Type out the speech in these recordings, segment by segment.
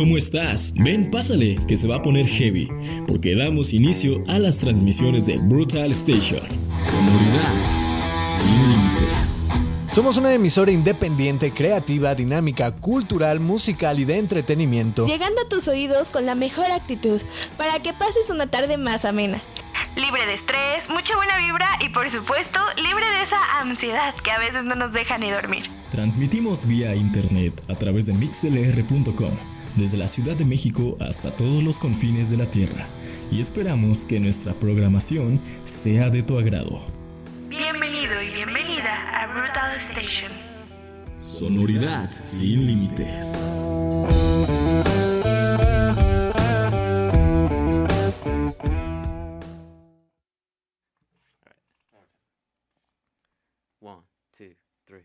¿cómo estás? Ven, pásale, que se va a poner heavy, porque damos inicio a las transmisiones de Brutal Station. Sonoridad sin límites. Somos una emisora independiente, creativa, dinámica, cultural, musical y de entretenimiento. Llegando a tus oídos con la mejor actitud, para que pases una tarde más amena. Libre de estrés, mucha buena vibra y por supuesto libre de esa ansiedad que a veces no nos deja ni dormir. Transmitimos vía internet a través de mixlr.com, desde la Ciudad de México hasta todos los confines de la Tierra, y esperamos que nuestra programación sea de tu agrado. Bienvenido y bienvenida a Brutal Station. Sonoridad sin límites. One, two, three.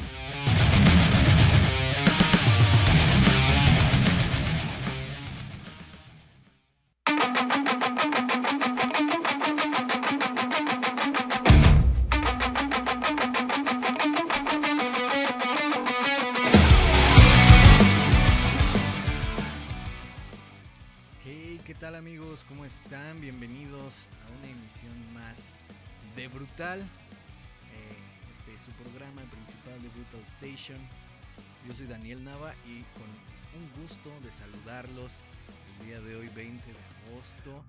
Gusto de saludarlos el día de hoy 20 de agosto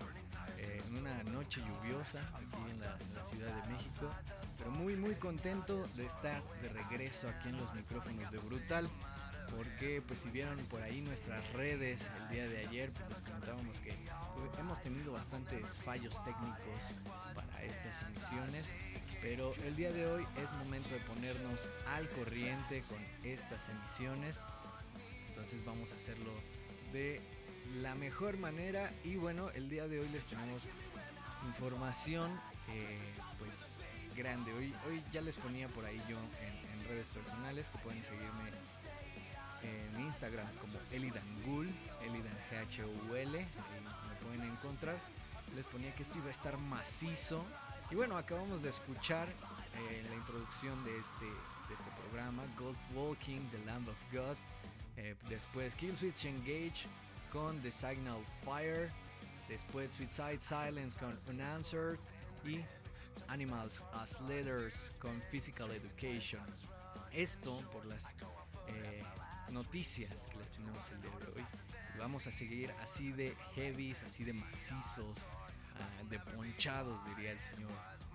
eh, en una noche lluviosa aquí en la, Ciudad de México pero muy muy contento de estar de regreso aquí en los micrófonos de Brutal porque pues si vieron por ahí nuestras redes el día de ayer pues les comentábamos que pues, hemos tenido bastantes fallos técnicos para estas emisiones pero el día de hoy es momento de ponernos al corriente con estas emisiones. Entonces vamos a hacerlo de la mejor manera. Y bueno, el día de hoy les tenemos información eh, pues grande. Hoy, hoy ya les ponía por ahí yo en, redes personales que pueden seguirme en Instagram como Elidangul, Elidan H U L, me pueden encontrar. Les ponía que esto iba a estar macizo y bueno, acabamos de escuchar eh, la introducción de este, de este programa, Ghost Walking, The Lamb of God. Eh, después Killswitch Engage con The Signal Fire. Después Suicide Silence con Unanswered. Y Animals as Leaders con Physical Education. Esto por las eh, noticias que les tenemos el día de hoy. Vamos a seguir así de heavies, así de macizos, ah, de ponchados, diría el señor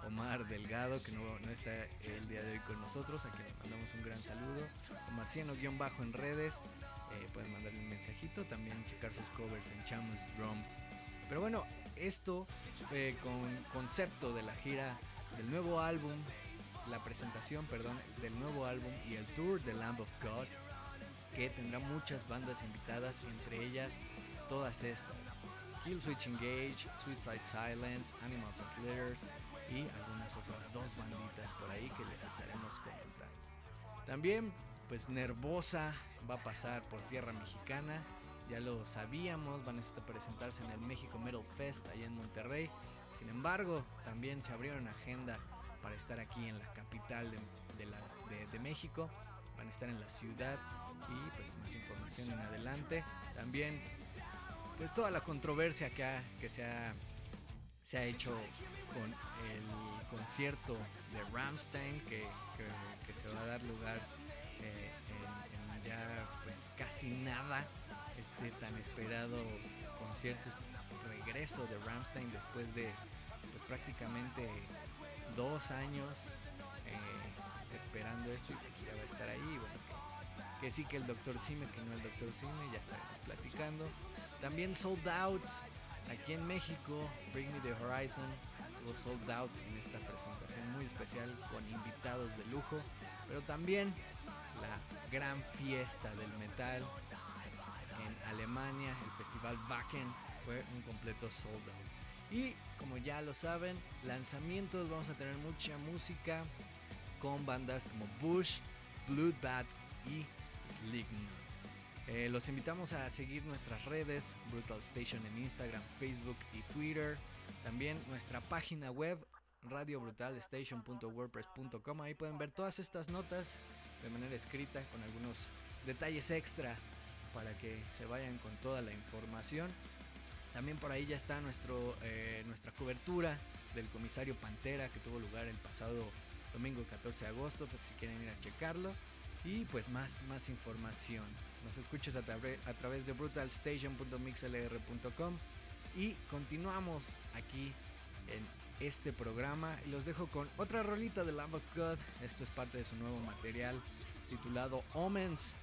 Omar Delgado, que no, está el día de hoy con nosotros. Aquí le mandamos un gran saludo. Marciano-bajo en redes. Eh, pueden mandarle un mensajito. También checar sus covers en Chamus Drums. Pero bueno, esto eh, con concepto de la gira del nuevo álbum, la presentación, perdón, del nuevo álbum y el tour de Lamb of God, que tendrá muchas bandas invitadas, entre ellas todas estas. Kill Switch Engage, Suicide Silence, Animals as Litters y algunas otras dos banditas por ahí que les estaremos comentando. También, pues Nervosa va a pasar por tierra mexicana ya lo sabíamos, van a presentarse en el México Metal Fest allá en Monterrey. Sin embargo, también se abrieron agenda para estar aquí en la capital de, México. Van a estar en la ciudad y pues más información en adelante. También pues toda la controversia que, que se, ha, se ha hecho con el concierto de Ramstein que, se va a dar lugar eh, en, ya pues casi nada este tan esperado concierto, este regreso de Ramstein después de pues prácticamente dos años eh, esperando esto y ya va a estar ahí. Bueno, que, sí que el Doctor Sime, que no el Doctor Sime, ya estaremos platicando. También Sold Out aquí en México, Bring Me the Horizon, Sold Out en esta presentación muy especial con invitados de lujo, pero también la gran fiesta del metal en Alemania, el festival Wacken fue un completo sold out. Y como ya lo saben, lanzamientos, vamos a tener mucha música con bandas como Bush, Bloodbath y Slign. Eh, los invitamos a seguir nuestras redes, Brutal Station en Instagram, Facebook y Twitter. También nuestra página web, radiobrutalstation.wordpress.com. Ahí pueden ver todas estas notas de manera escrita con algunos detalles extras para que se vayan con toda la información. También por ahí ya está nuestro, eh, nuestra cobertura del comisario Pantera que tuvo lugar el pasado domingo 14 de agosto, pues si quieren ir a checarlo. Y pues más, más información. Nos escuchas a, a través de brutalstation.mixlr.com y continuamos aquí en este programa y los dejo con otra rolita de Lamb of God. Esto es parte de su nuevo material titulado Omens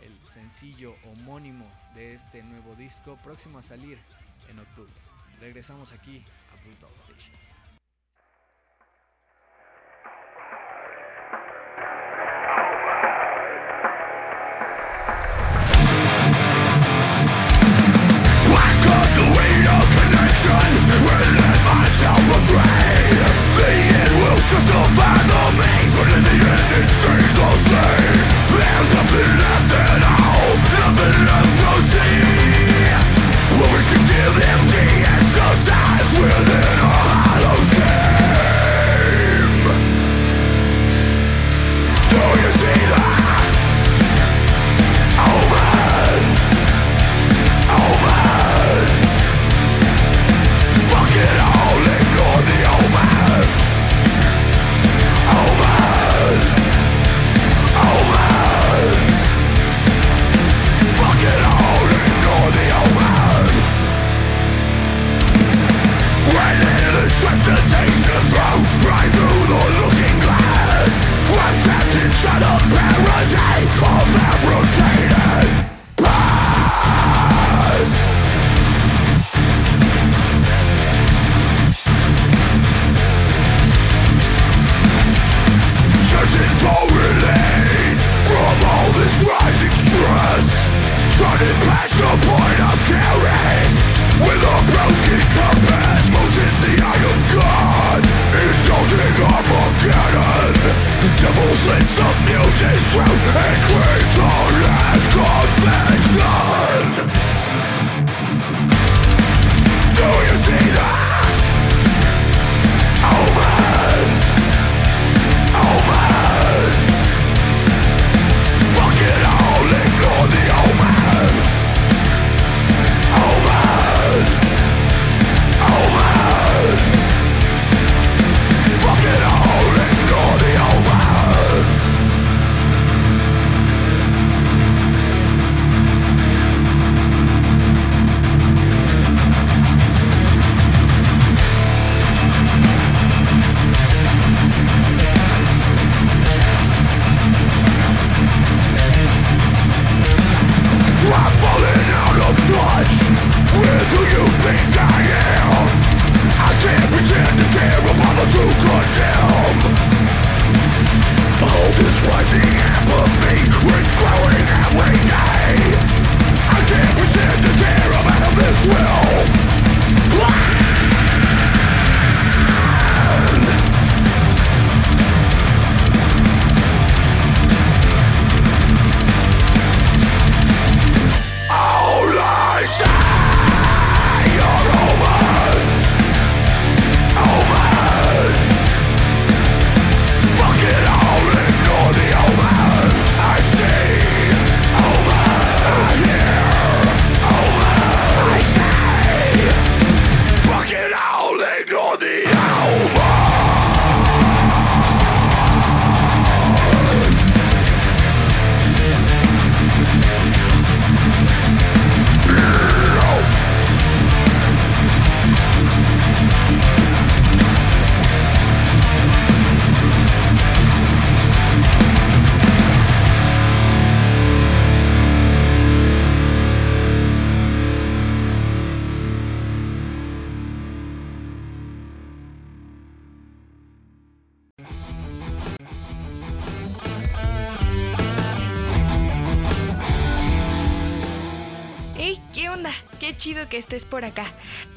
el sencillo homónimo de este nuevo disco próximo a salir en octubre. Regresamos aquí a Brutal Station.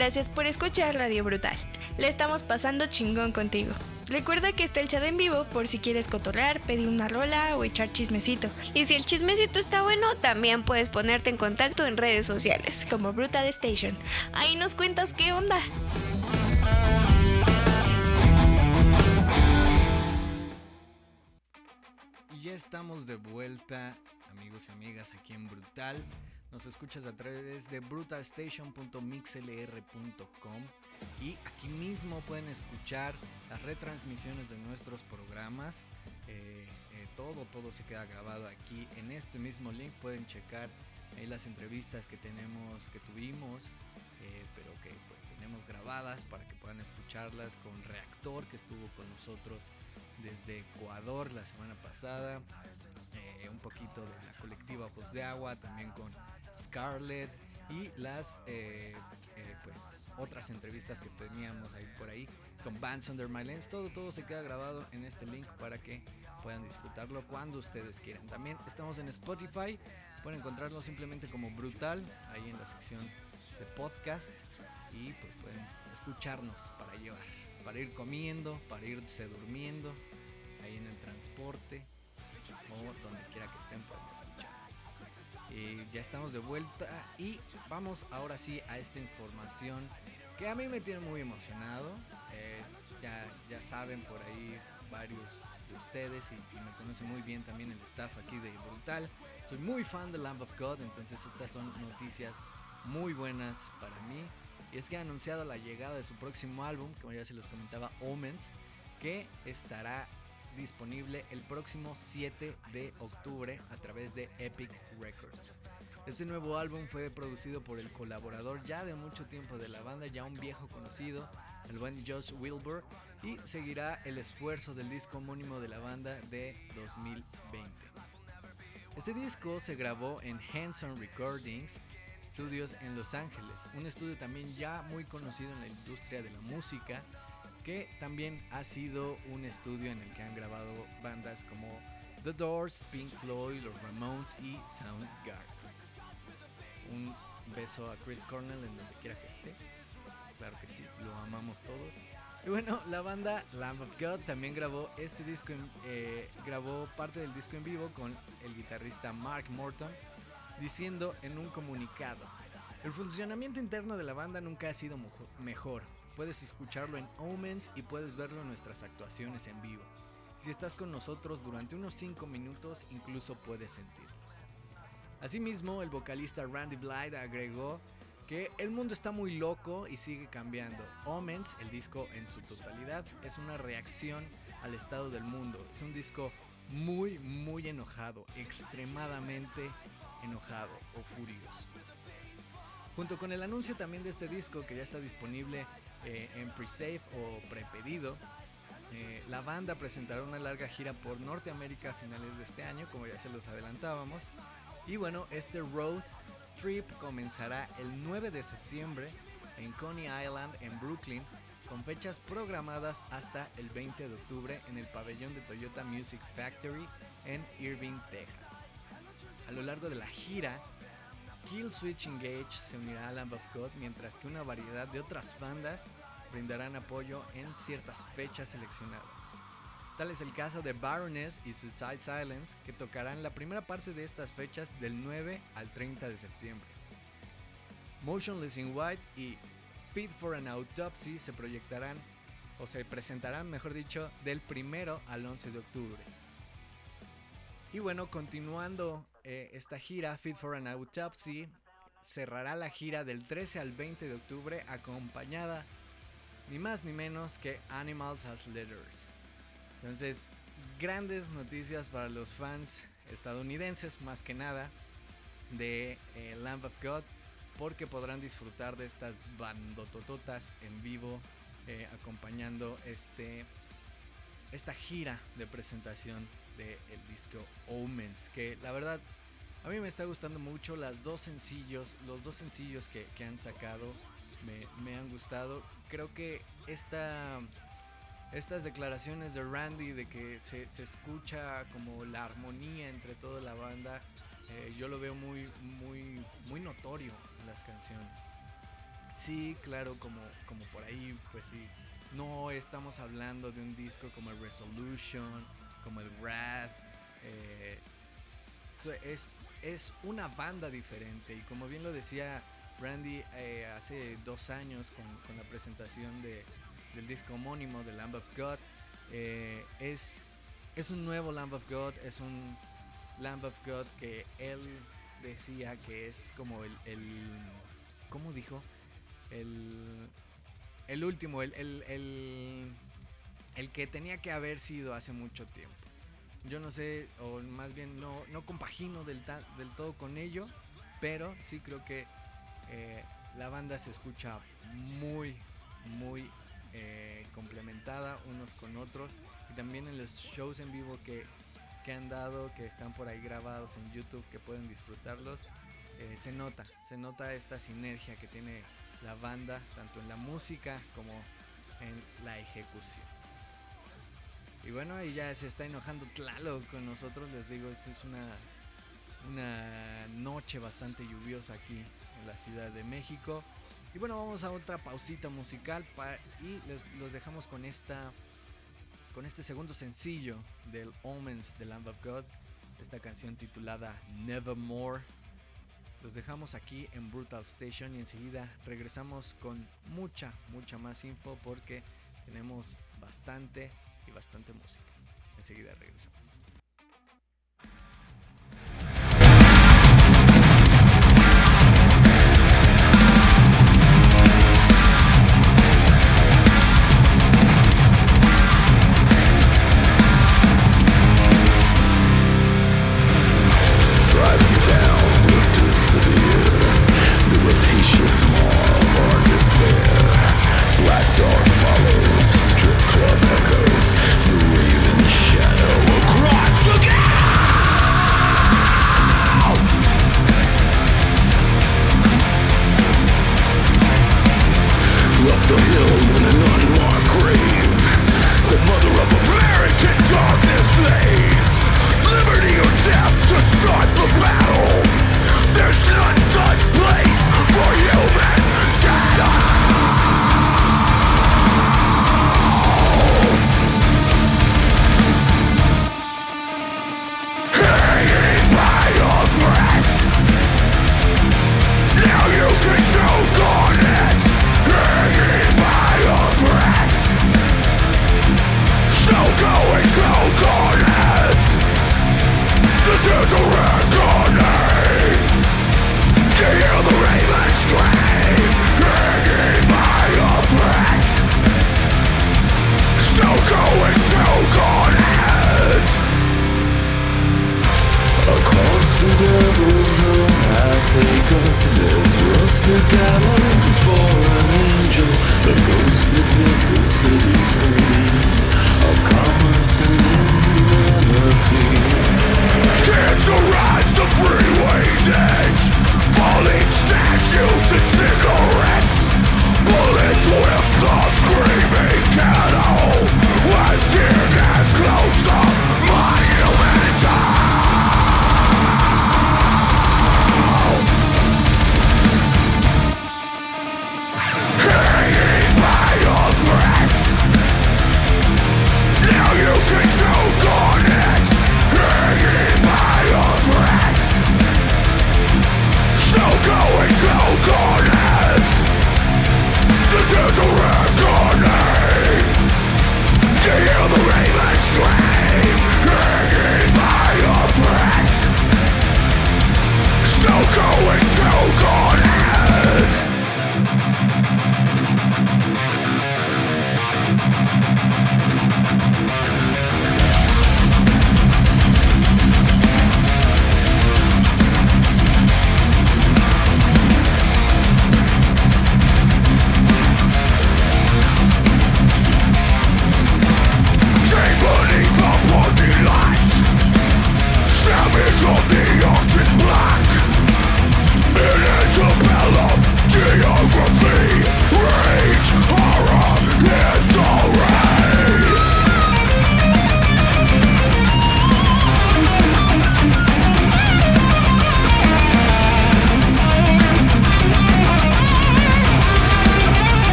Gracias por escuchar Radio Brutal. Le estamos pasando chingón contigo. Recuerda que está el chat en vivo por si quieres cotorrear, pedir una rola o echar chismecito. Y si el chismecito está bueno, también puedes ponerte en contacto en redes sociales. Como Brutal Station. Ahí nos cuentas qué onda. Y ya estamos de vuelta, amigos y amigas, aquí en Brutal. Nos escuchas a través de brutalstation.mixlr.com y aquí mismo pueden escuchar las retransmisiones de nuestros programas. Eh, eh, todo, todo se queda grabado aquí en este mismo link. Pueden checar ahí las entrevistas que tenemos, que tuvimos, eh, pero que pues tenemos grabadas para que puedan escucharlas con Reactor que estuvo con nosotros desde Ecuador la semana pasada. Un poquito de la colectiva Ojos de Agua, también con Scarlett y las eh, eh, pues otras entrevistas que teníamos ahí por ahí con Bands Under My Lens. Todo, todo se queda grabado en este link para que puedan disfrutarlo cuando ustedes quieran. También estamos en Spotify, pueden encontrarlo simplemente como Brutal, ahí en la sección de podcast y pues pueden escucharnos para llevar, para ir comiendo, para irse durmiendo, ahí en el transporte o donde quiera que estén pueden eh, ya estamos de vuelta y vamos ahora sí a esta información que a mí me tiene muy emocionado. Eh, ya, ya saben por ahí varios de ustedes y, me conocen muy bien también el staff aquí de Brutal. Soy muy fan de Lamb of God, entonces estas son noticias muy buenas para mí. Y es que ha anunciado la llegada de su próximo álbum, como ya se los comentaba, Omens, que estará disponible el próximo 7 de octubre a través de Epic Records. Este nuevo álbum fue producido por el colaborador ya de mucho tiempo de la banda, ya un viejo conocido, el buen Josh Wilbur, y seguirá el esfuerzo del disco homónimo de la banda de 2020. Este disco se grabó en Hanson Recordings Studios en Los Ángeles, un estudio también ya muy conocido en la industria de la música que también ha sido un estudio en el que han grabado bandas como The Doors, Pink Floyd, los Ramones y Soundgarden. Un beso a Chris Cornell en donde quiera que esté. Claro que sí, lo amamos todos. Y bueno, la banda Lamb of God también grabó este disco, eh, grabó parte del disco en vivo con el guitarrista Mark Morton, diciendo en un comunicado, el funcionamiento interno de la banda nunca ha sido mejor puedes escucharlo en Omens y puedes verlo en nuestras actuaciones en vivo. Si estás con nosotros durante unos 5 minutos, incluso puedes sentirlo. Asimismo, el vocalista Randy Blythe agregó que el mundo está muy loco y sigue cambiando. Omens, el disco en su totalidad, es una reacción al estado del mundo. Es un disco muy, muy enojado, extremadamente enojado o furioso. Junto con el anuncio también de este disco que ya está disponible eh, en pre-save o prepedido. Eh, la banda presentará una larga gira por Norteamérica a finales de este año, como ya se los adelantábamos. Y bueno, este road trip comenzará el 9 de septiembre en Coney Island, en Brooklyn, con fechas programadas hasta el 20 de octubre en el pabellón de Toyota Music Factory en Irving, Texas. A lo largo de la gira, Kill Switch Engage se unirá a Lamb of God, mientras que una variedad de otras bandas brindarán apoyo en ciertas fechas seleccionadas. Tal es el caso de Baroness y Suicide Silence, que tocarán la primera parte de estas fechas del 9 al 30 de septiembre. Motionless in White y Fit for an Autopsy se proyectarán, o se presentarán, mejor dicho, del 1 al 11 de octubre. Y bueno, continuando eh, esta gira, Fit for an Autopsy, cerrará la gira del 13 al 20 de octubre acompañada ni más ni menos que Animals as Letters. Entonces, grandes noticias para los fans estadounidenses más que nada de eh, Lamb of God porque podrán disfrutar de estas bandotototas en vivo eh, acompañando este esta gira de presentación el disco Omens, que la verdad a mí me está gustando mucho las dos sencillos, los dos sencillos que, han sacado me, han gustado. Creo que esta, estas declaraciones de Randy de que se, escucha como la armonía entre toda la banda eh, yo lo veo muy, muy, muy notorio en las canciones. Sí, claro, como, como por ahí, pues sí, no estamos hablando de un disco como Resolution, como el Wrath. eh, es, es una banda diferente y como bien lo decía Randy eh, hace dos años con, con la presentación de, del disco homónimo de Lamb of God, eh, es, es un nuevo Lamb of God, es un Lamb of God que él decía que es como el, el ¿cómo dijo? El, el último, el, el, el que tenía que haber sido hace mucho tiempo. Yo no sé, o más bien no, no compagino del, del todo con ello, pero sí creo que eh, la banda se escucha muy, muy eh, complementada unos con otros. Y también en los shows en vivo que, que han dado, que están por ahí grabados en YouTube, que pueden disfrutarlos, eh, se nota, se nota esta sinergia que tiene la banda, tanto en la música como en la ejecución. Y bueno, ahí ya se está enojando Tlalo con nosotros, les digo, esta es una, una noche bastante lluviosa aquí en la Ciudad de México. Y bueno, vamos a otra pausita musical y les, los dejamos con esta con este segundo sencillo del Omens de Lamb of God, esta canción titulada Nevermore. Los dejamos aquí en Brutal Station y enseguida regresamos con mucha, mucha más info porque tenemos bastante y bastante música. Enseguida regresamos.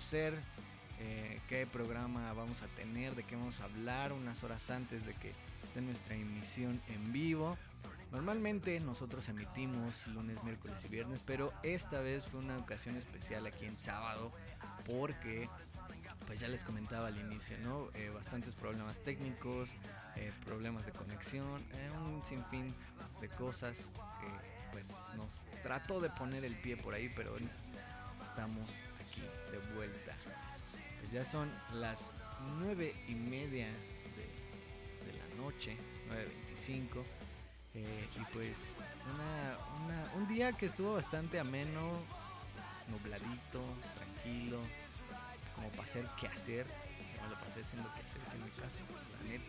Conocer eh, qué programa vamos a tener, de qué vamos a hablar unas horas antes de que esté nuestra emisión en vivo. Normalmente nosotros emitimos lunes, miércoles y viernes, pero esta vez fue una ocasión especial aquí en sábado porque pues ya les comentaba al inicio, ¿no? Eh, bastantes problemas técnicos, eh, problemas de conexión, eh, un sinfín de cosas que pues nos trató de poner el pie por ahí, pero estamos de vuelta. Pues ya son las nueve y media de, de la noche, 9.25. eh, y pues una- una- un día que estuvo bastante ameno, nubladito, tranquilo, como para hacer qué hacer. Me lo pasé haciendo qué hacer en mi casa, la neta.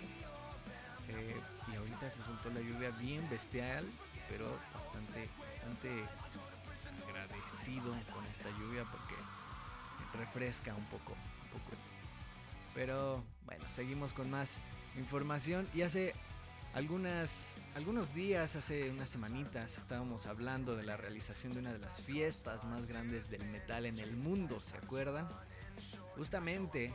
Eh, y ahorita se soltó la lluvia bien bestial, pero bastante, bastante agradecido con esta lluvia porque refresca un poco, un poco. Pero bueno, seguimos con más información y hace algunas, algunos días, hace unas semanitas, estábamos hablando de la realización de una de las fiestas más grandes del metal en el mundo, ¿se acuerdan? Justamente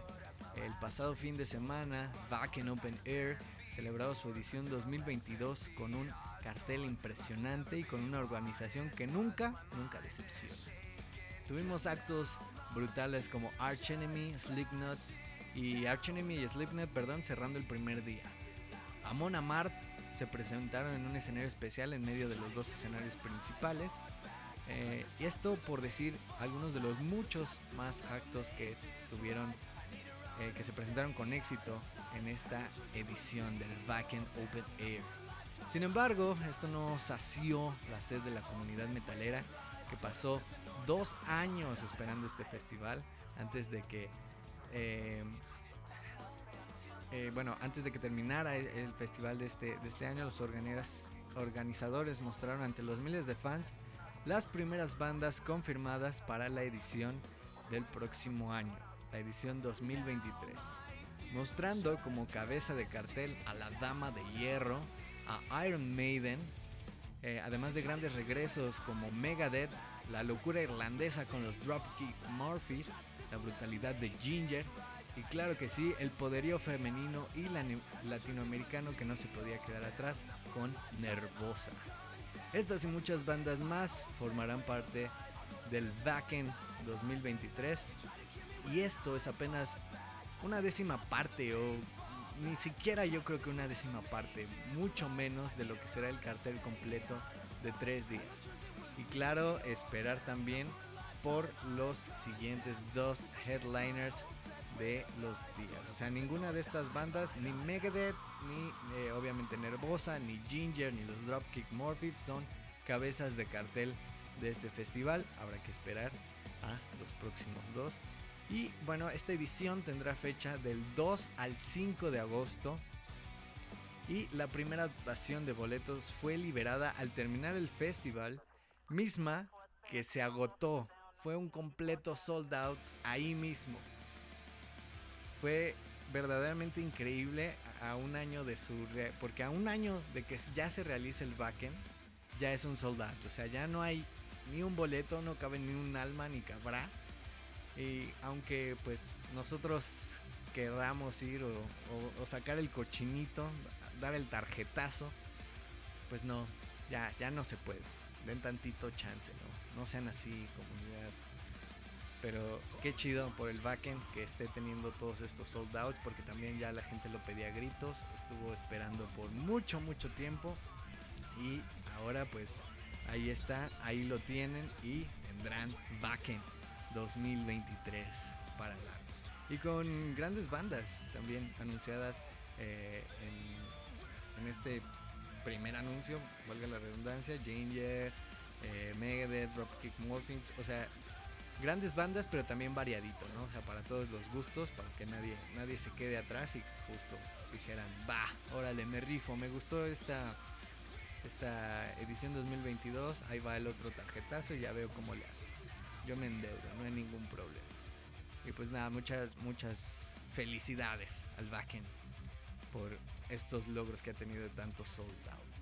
el pasado fin de semana, Back in Open Air celebrado su edición 2022 con un cartel impresionante y con una organización que nunca, nunca decepciona. Tuvimos actos brutales como Arch Enemy, Slipknot y Arch Enemy y Slipknot, perdón, cerrando el primer día. Amon Amart se presentaron en un escenario especial en medio de los dos escenarios principales. Eh, y esto por decir algunos de los muchos más actos que tuvieron, eh, que se presentaron con éxito en esta edición del Backend Open Air. Sin embargo, esto no sació la sed de la comunidad metalera que pasó dos años esperando este festival antes de que eh, eh, bueno, antes de que terminara el, festival de este, de este año, los organizadores mostraron ante los miles de fans las primeras bandas confirmadas para la edición del próximo año, la edición 2023, mostrando como cabeza de cartel a la Dama de Hierro, a Iron Maiden, eh, además de grandes regresos como Megadeth, la locura irlandesa con los Dropkick Murphys, la brutalidad de Ginger y claro que sí, el poderío femenino y la- latinoamericano que no se podía quedar atrás con Nervosa. Estas y muchas bandas más formarán parte del Backend 2023 y esto es apenas una décima parte o ni siquiera yo creo que una décima parte, mucho menos de lo que será el cartel completo de tres días. Y claro, esperar también por los siguientes dos headliners de los días. O sea, ninguna de estas bandas, ni Megadeth, ni eh, obviamente Nervosa, ni Ginger, ni los Dropkick Murphys son cabezas de cartel de este festival. Habrá que esperar a los próximos dos. Y bueno, esta edición tendrá fecha del 2 al 5 de agosto. Y la primera dotación de boletos fue liberada al terminar el festival, misma que se agotó. Fue un completo sold out ahí mismo. Fue verdaderamente increíble a un año de su... Porque a un año de que ya se realice el backend, ya es un sold out. O sea, ya no hay ni un boleto, no cabe ni un alma, ni cabrá. Y aunque pues nosotros querramos ir o, o- o sacar el cochinito, dar el tarjetazo, pues no, ya, ya no se puede. Den tantito chance, ¿no? No sean así, comunidad Pero qué chido por el backend que esté teniendo todos estos sold porque también ya la gente lo pedía a gritos, estuvo esperando por mucho mucho tiempo y ahora pues ahí está, ahí lo tienen y tendrán backend 2023 para largo. Y con grandes bandas también anunciadas eh, en, en este primer anuncio, valga la redundancia, Ginger, eh, Megadeth, Dropkick Murphys, o sea, grandes bandas, pero también variadito, ¿no? O sea, para todos los gustos, para que nadie, nadie se quede atrás y justo dijeran, va, órale, me rifo, me gustó esta, esta edición 2022, ahí va el otro tarjetazo y ya veo cómo le hago. Yo me endeudo, no hay ningún problema. Y pues nada, muchas, muchas felicidades al backend por estos logros que ha tenido tanto sold out.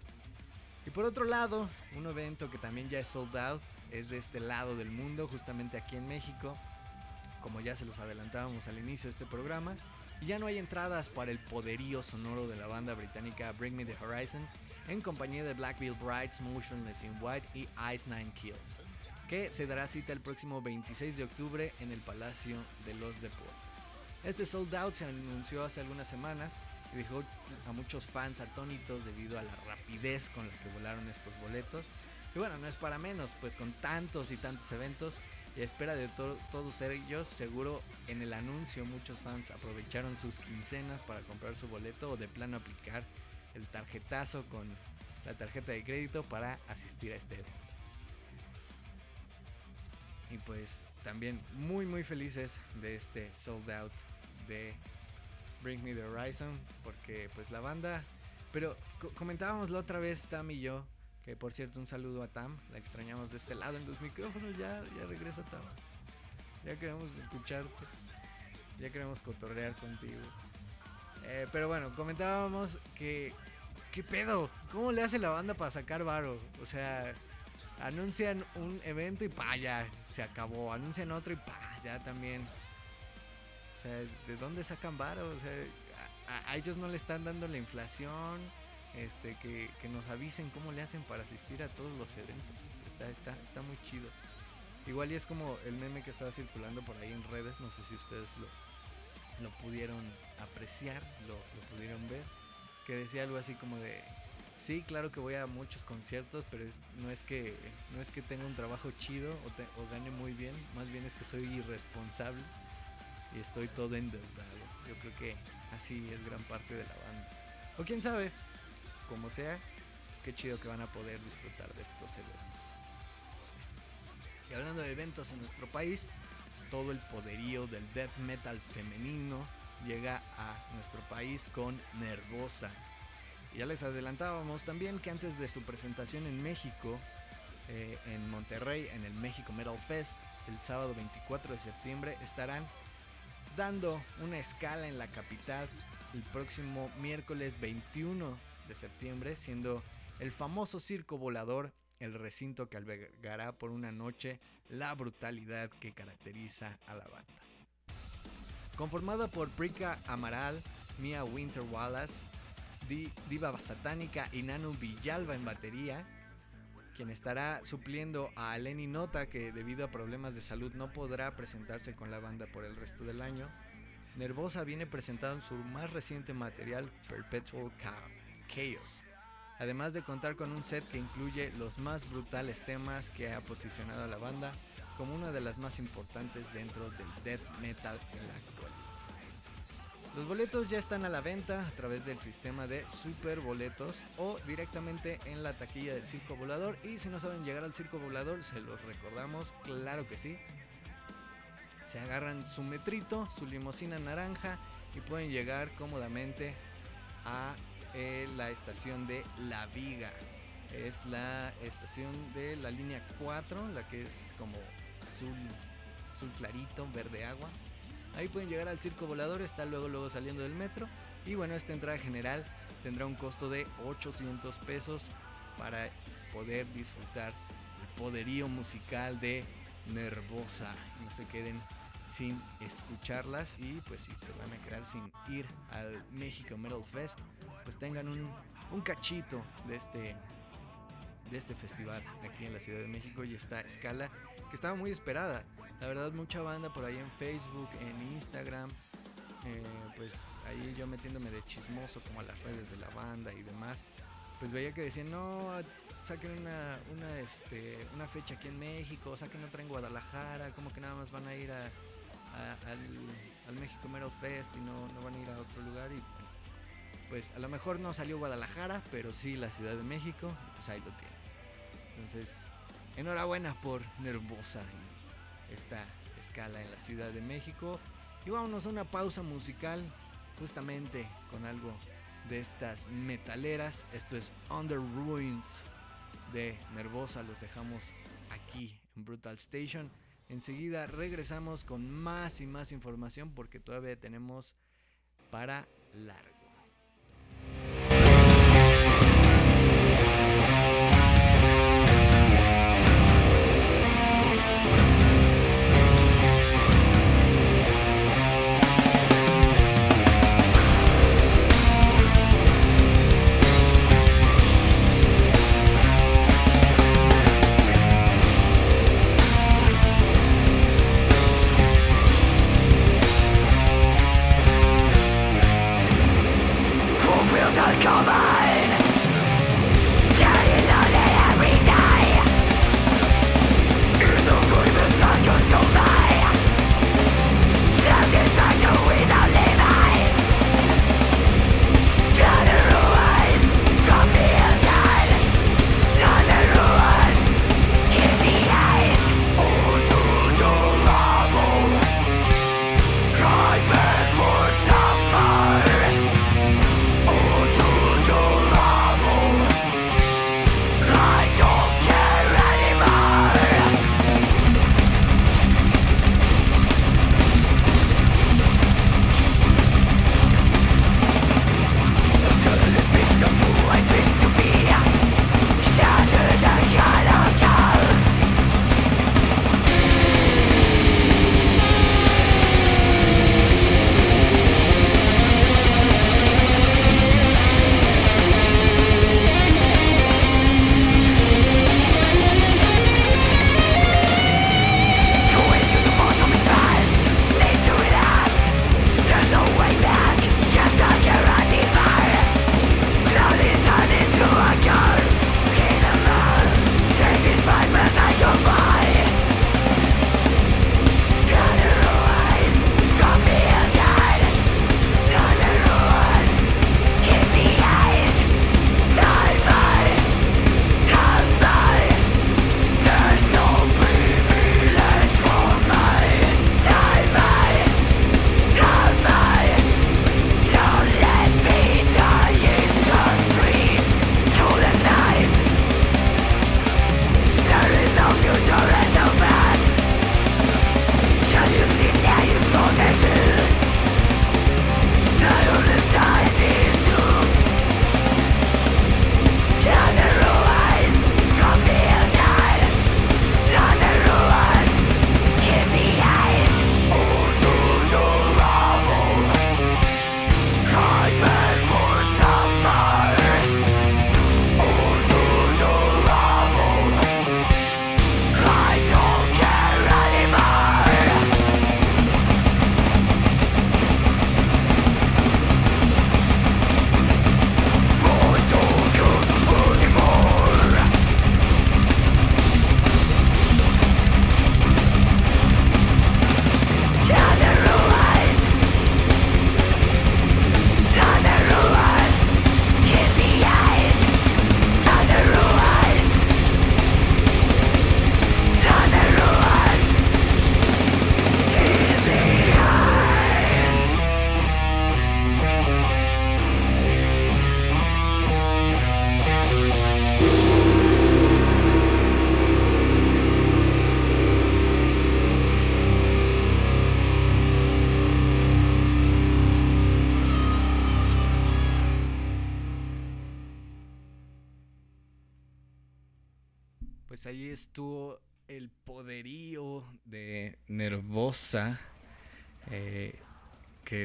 Y por otro lado, un evento que también ya es sold out es de este lado del mundo, justamente aquí en México, como ya se los adelantábamos al inicio de este programa. Y ya no hay entradas para el poderío sonoro de la banda británica Bring Me the Horizon en compañía de Black Veil Brides, Motionless in White y Ice Nine Kills, que se dará cita el próximo 26 de octubre en el Palacio de los Deportes. Este sold out se anunció hace algunas semanas y dejó a muchos fans atónitos debido a la rapidez con la que volaron estos boletos. Y bueno, no es para menos, pues con tantos y tantos eventos y a espera de to todos ellos, seguro en el anuncio muchos fans aprovecharon sus quincenas para comprar su boleto o de plano aplicar el tarjetazo con la tarjeta de crédito para asistir a este. Y pues también muy muy felices de este sold out de Bring Me the Horizon porque pues la banda pero co comentábamos la otra vez Tam y yo que por cierto un saludo a Tam la extrañamos de este lado en los micrófonos ya ya regresa Tam. Ya queremos escucharte ya queremos cotorrear contigo. Eh, pero bueno comentábamos que qué pedo cómo le hace la banda para sacar varo o sea anuncian un evento y pa ya se acabó. Anuncian otro y pa ya también sea, ¿de dónde sacan varo? O sea, a, ellos no le están dando la inflación. Este, que, nos avisen cómo le hacen para asistir a todos los eventos. Está, muy chido. Igual y es como el meme que estaba circulando por ahí en redes. No sé si ustedes lo, pudieron apreciar, lo, pudieron ver. Que decía algo así como de. Sí, claro que voy a muchos conciertos, pero no, es que, no es que tenga un trabajo chido o gane muy bien, más bien es que soy irresponsable y estoy todo endeudado. Yo creo que así es gran parte de la banda. O quién sabe, como sea, pues qué chido que van a poder disfrutar de estos eventos. Y hablando de eventos en nuestro país, todo el poderío del death metal femenino llega a nuestro país con Nervosa. Ya les adelantábamos también que antes de su presentación en México, eh, en Monterrey, en el México Metal Fest, el sábado 24 de septiembre, estarán dando una escala en la capital el próximo miércoles 21 de septiembre, siendo el famoso circo volador el recinto que albergará por una noche la brutalidad que caracteriza a la banda. Conformada por Prika Amaral, Mia Winter Wallace, Diva Satánica y Nanu Villalba en batería, quien estará supliendo a Lenny Nota que debido a problemas de salud no podrá presentarse con la banda por el resto del año. Nervosa viene presentando su más reciente material Perpetual Chaos, además de contar con un set que incluye los más brutales temas que ha posicionado a la banda como una de las más importantes dentro del death metal en la actualidad. Los boletos ya están a la venta a través del sistema de Super Boletos o directamente en la taquilla del Circo Volador. Y si no saben llegar al Circo Volador, se los recordamos, claro que sí. Se agarran su metrito, su limusina naranja y pueden llegar cómodamente a eh, la estación de La Viga. Es la estación de la línea 4, la que es como azul, azul clarito, verde agua. Ahí pueden llegar al circo volador, está luego luego saliendo del metro. Y bueno, esta entrada general tendrá un costo de 800 pesos para poder disfrutar el poderío musical de Nervosa. No se queden sin escucharlas y pues si se van a quedar sin ir al México Metal Fest, pues tengan un, un cachito de este de este festival aquí en la Ciudad de México y esta escala que estaba muy esperada. La verdad, mucha banda por ahí en Facebook, en Instagram. eh, pues ahí yo metiéndome de chismoso como a las redes de la banda y demás. Pues veía que decían, no, saquen una, una, este, una fecha aquí en México, saquen otra en Guadalajara, como que nada más van a ir a, al, al México Metal Fest y no, no van a ir a otro lugar. Y pues a lo mejor no salió Guadalajara, pero sí la Ciudad de México, pues ahí lo tienen. Entonces, enhorabuena por Nervosa esta escala en la Ciudad de México. Y vámonos a una pausa musical, justamente con algo de estas metaleras. Esto es Under Ruins de Nervosa. Los dejamos aquí en Brutal Station. Enseguida regresamos con más y más información porque todavía tenemos para largo.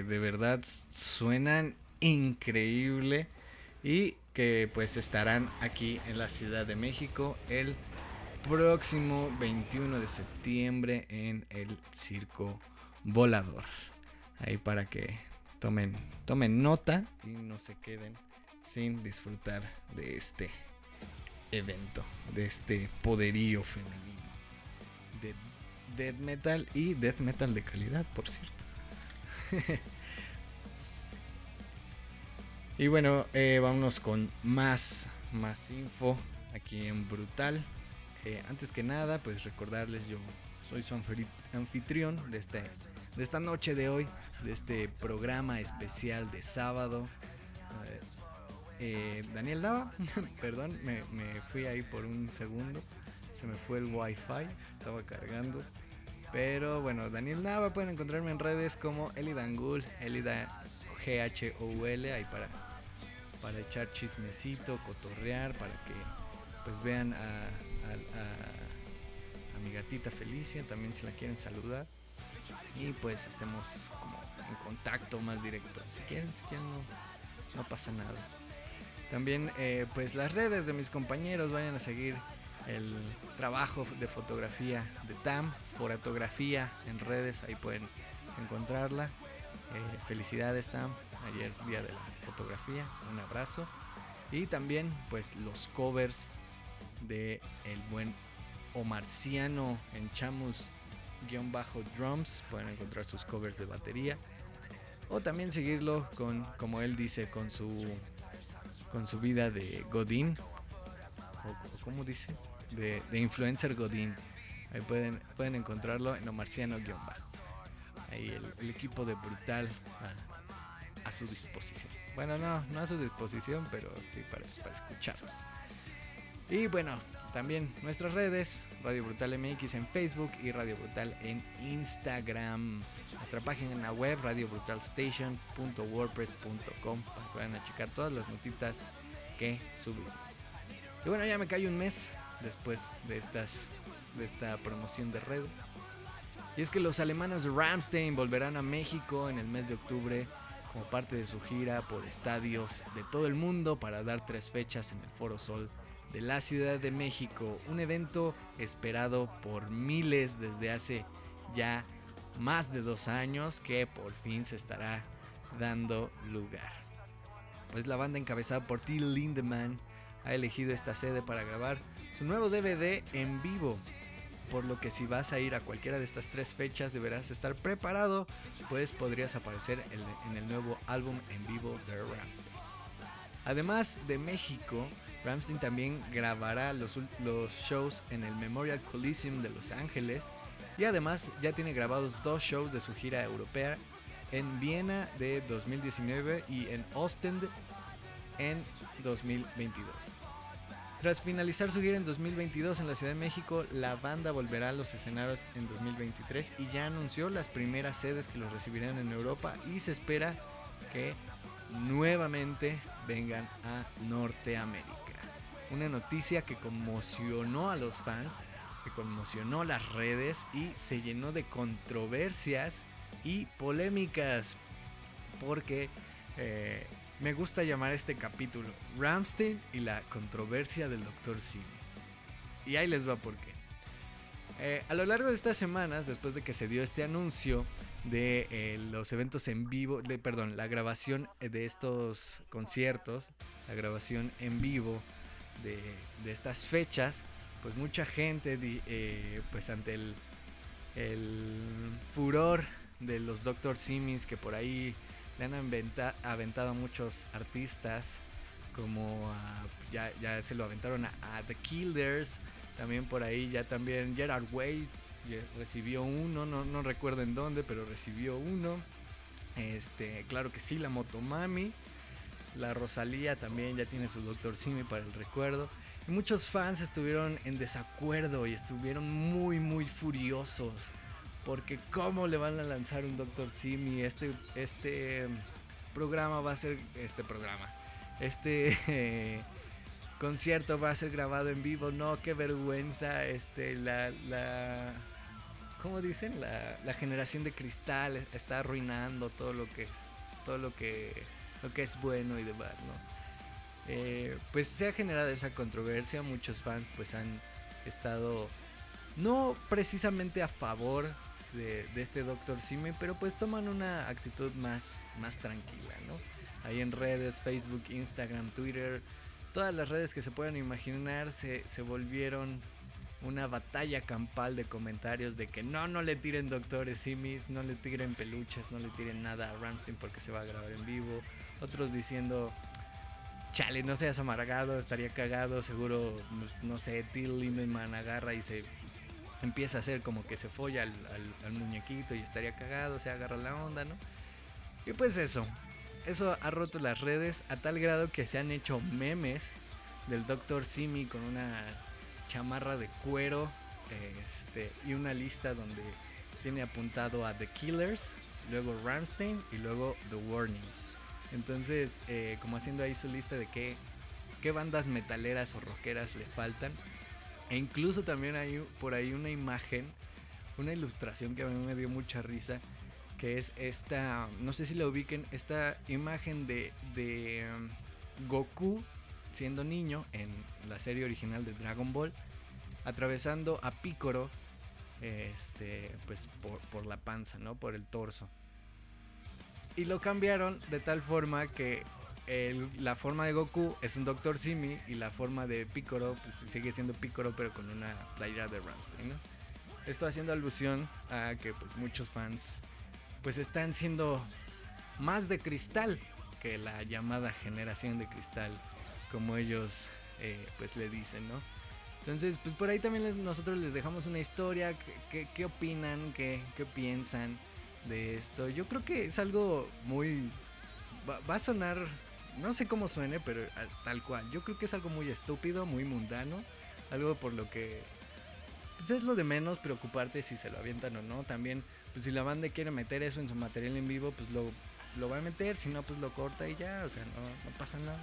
De verdad suenan increíble y que pues estarán aquí en la Ciudad de México el próximo 21 de septiembre en el Circo Volador. Ahí para que tomen, tomen nota y no se queden sin disfrutar de este evento, de este poderío femenino de death metal y death metal de calidad, por cierto. y bueno, eh, vámonos con más, más info aquí en Brutal. Eh, antes que nada, pues recordarles, yo soy su anfitrión de, este, de esta noche de hoy, de este programa especial de sábado. Eh, Daniel Dava, perdón, me, me, fui ahí por un segundo, se me fue el wifi, estaba cargando. Pero bueno, Daniel Nava, pueden encontrarme en redes como Elidangul, Elida G-H-O-U-L, ahí para, para echar chismecito, cotorrear, para que pues vean a, mi gatita Felicia, también si la quieren saludar. Y pues estemos como en contacto más directo. Si quieren, si quieren no, no pasa nada. También eh, pues las redes de mis compañeros, vayan a seguir el trabajo de fotografía de TAM, fotografía en redes, ahí pueden encontrarla. Eh, felicidades TAM, ayer día de la fotografía, un abrazo. Y también pues los covers de el buen Omarciano en Chamus-drums, pueden encontrar sus covers de batería. O también seguirlo con, como él dice, con su con su vida de Godín. O, ¿Cómo dice? De, influencer Godín. Ahí pueden, pueden encontrarlo en Omarciano-bajo. Ahí el, equipo de Brutal a, su disposición. Bueno, no, no a su disposición, pero sí para, para escucharlos. Y bueno, también nuestras redes, Radio Brutal MX en Facebook y Radio Brutal en Instagram. Nuestra página en la web, radiobrutalstation.wordpress.com, para que vayan a checar todas las notitas que subimos. Y bueno, ya me cae un mes después de, estas, de esta promoción de red. Y es que los alemanes Ramstein volverán a México en el mes de octubre como parte de su gira por estadios de todo el mundo para dar tres fechas en el Foro Sol de la Ciudad de México, un evento esperado por miles desde hace ya más de dos años que por fin se estará dando lugar. Pues la banda encabezada por Till Lindemann ha elegido esta sede para grabar su nuevo DVD en vivo, por lo que si vas a ir a cualquiera de estas tres fechas deberás estar preparado, pues podrías aparecer en el nuevo álbum en vivo de Ramstein. Además de México, Ramstein también grabará los, los shows en el Memorial Coliseum de Los Ángeles y además ya tiene grabados dos shows de su gira europea en Viena de 2019 y en Ostend en 2022. Tras finalizar su gira en 2022 en la Ciudad de México, la banda volverá a los escenarios en 2023 y ya anunció las primeras sedes que los recibirán en Europa y se espera que nuevamente vengan a Norteamérica. Una noticia que conmocionó a los fans, que conmocionó las redes y se llenó de controversias y polémicas. Porque eh, me gusta llamar este capítulo Ramstein y la controversia del Dr. Simi. Y ahí les va por qué. Eh, a lo largo de estas semanas, después de que se dio este anuncio de eh, los eventos en vivo, perdón, la grabación de estos conciertos, la grabación en vivo de, estas fechas, pues mucha gente, eh, pues ante el, furor de los Doctor Simis que por ahí le han aventado a muchos artistas, como ya, ya, se lo aventaron a, The Killers, también por ahí ya también Gerard Way recibió uno, no, no recuerdo en dónde, pero recibió uno. Este, claro que sí, la Motomami. La Rosalía también ya tiene su Doctor Simi para el recuerdo. Y muchos fans estuvieron en desacuerdo y estuvieron muy, muy furiosos. Porque cómo le van a lanzar un Doctor Simi. Este, este programa va a ser... Este programa. Este... concierto va a ser grabado en vivo, no, qué vergüenza, este, la, la, ¿cómo dicen? La, la generación de cristal está arruinando todo lo que, todo lo que lo que es bueno y demás, ¿no? Eh, pues se ha generado esa controversia, muchos fans pues han estado no precisamente a favor de, este Dr. Simi, pero pues toman una actitud más, más tranquila, ¿no? Ahí en redes, Facebook, Instagram, Twitter, todas las redes que se puedan imaginar se, se volvieron una batalla campal de comentarios de que no, no le tiren doctores simis, no le tiren peluches, no le tiren nada a Ramstein porque se va a grabar en vivo. Otros diciendo, chale, no seas amargado, estaría cagado, seguro, pues, no sé, Till Lindemann agarra y se empieza a hacer como que se folla al, muñequito y estaría cagado, se agarra la onda, ¿no? Y pues eso, eso ha roto las redes a tal grado que se han hecho memes del Dr. Simi con una chamarra de cuero este, y una lista donde tiene apuntado a The Killers, luego Ramstein y luego The Warning. Entonces, eh, como haciendo ahí su lista de qué, qué bandas metaleras o rockeras le faltan. E incluso también hay por ahí una imagen, una ilustración que a mí me dio mucha risa, que es esta, no sé si la ubiquen, esta imagen de, de um, Goku siendo niño en la serie original de Dragon Ball, atravesando a Picoro, este, pues por, por la panza, ¿no? Por el torso. Y lo cambiaron de tal forma que la forma de Goku es un Dr. Simi y la forma de Picoro pues, sigue siendo Picoro pero con una playera de Ramstein, ¿no? Esto haciendo alusión a que pues muchos fans pues están siendo más de cristal que la llamada generación de cristal como ellos eh, pues le dicen, ¿no? Entonces, pues por ahí también nosotros les dejamos una historia, qué- qué opinan, qué, qué piensan de esto. Yo creo que es algo muy... Va, va a sonar, no sé cómo suene, pero a- tal cual. Yo creo que es algo muy estúpido, muy mundano, algo por lo que... Pues es lo de menos preocuparte si se lo avientan o no. También, pues si la banda quiere meter eso en su material en vivo, pues lo, lo va a meter. Si no, pues lo corta y ya. O sea, no, no pasa nada.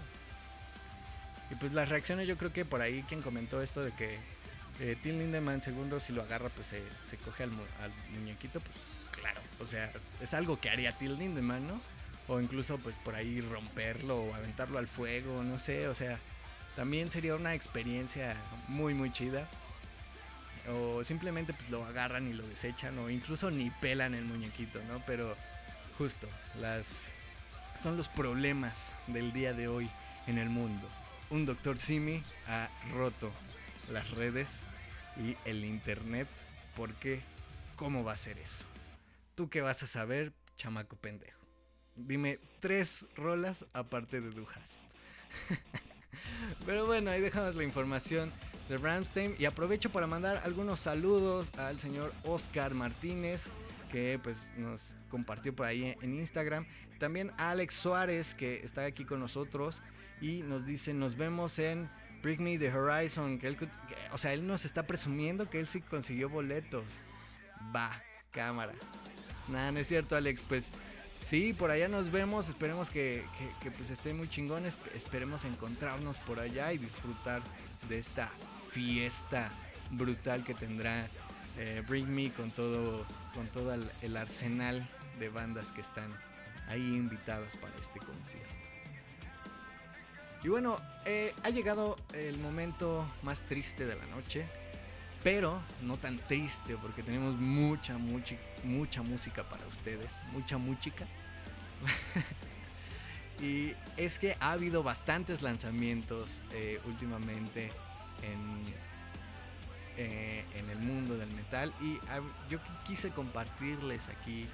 Y pues las reacciones, yo creo que por ahí quien comentó esto de que eh, Tim Lindemann, segundo, si lo agarra, pues se, se coge al, mu- al muñequito, pues claro. O sea, es algo que haría Till Lindemann, ¿no? O incluso, pues por ahí romperlo o aventarlo al fuego, no sé. O sea, también sería una experiencia muy, muy chida. O simplemente pues lo agarran y lo desechan o incluso ni pelan el muñequito, ¿no? Pero justo, las son los problemas del día de hoy en el mundo. Un doctor Simi ha roto las redes y el internet. ¿Por qué? ¿Cómo va a ser eso? ¿Tú qué vas a saber, chamaco pendejo? Dime tres rolas aparte de Duhast. Pero bueno, ahí dejamos la información de Ramstein y aprovecho para mandar algunos saludos al señor Oscar Martínez que pues nos compartió por ahí en Instagram. También a Alex Suárez que está aquí con nosotros y nos dice nos vemos en Bring Me the Horizon. Que o sea, él nos está presumiendo que él sí consiguió boletos. Va, cámara. Nada, no es cierto Alex, pues Sí, por allá nos vemos. Esperemos que, que- pues esté muy chingón. esp- Esperemos encontrarnos por allá y disfrutar de esta fiesta brutal que tendrá eh, Bring Me con todo, con todo el, el arsenal de bandas que están ahí invitadas para este concierto. Y bueno, eh, ha llegado el momento más triste de la noche. Pero no tan triste porque tenemos mucha, mucha, mucha música para ustedes. Mucha música. y es que ha habido bastantes lanzamientos eh, últimamente en, eh, en el mundo del metal. Y yo qui- quise compartirles aquí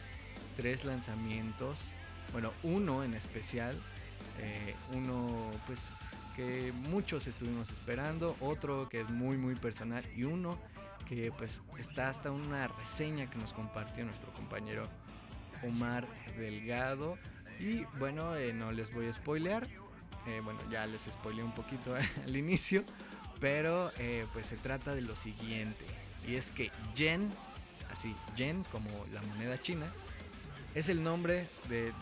tres lanzamientos. Bueno, uno en especial. eh, uno pues que muchos estuvimos esperando. Otro que es muy muy personal. Y uno que pues está hasta una reseña que nos compartió nuestro compañero Omar Delgado. Y bueno, eh, no les voy a spoilear. Eh, bueno, ya les spoileé un poquito al inicio. Pero eh, pues se trata de lo siguiente. Y es que Yen, así, Yen como la moneda china, es el nombre de...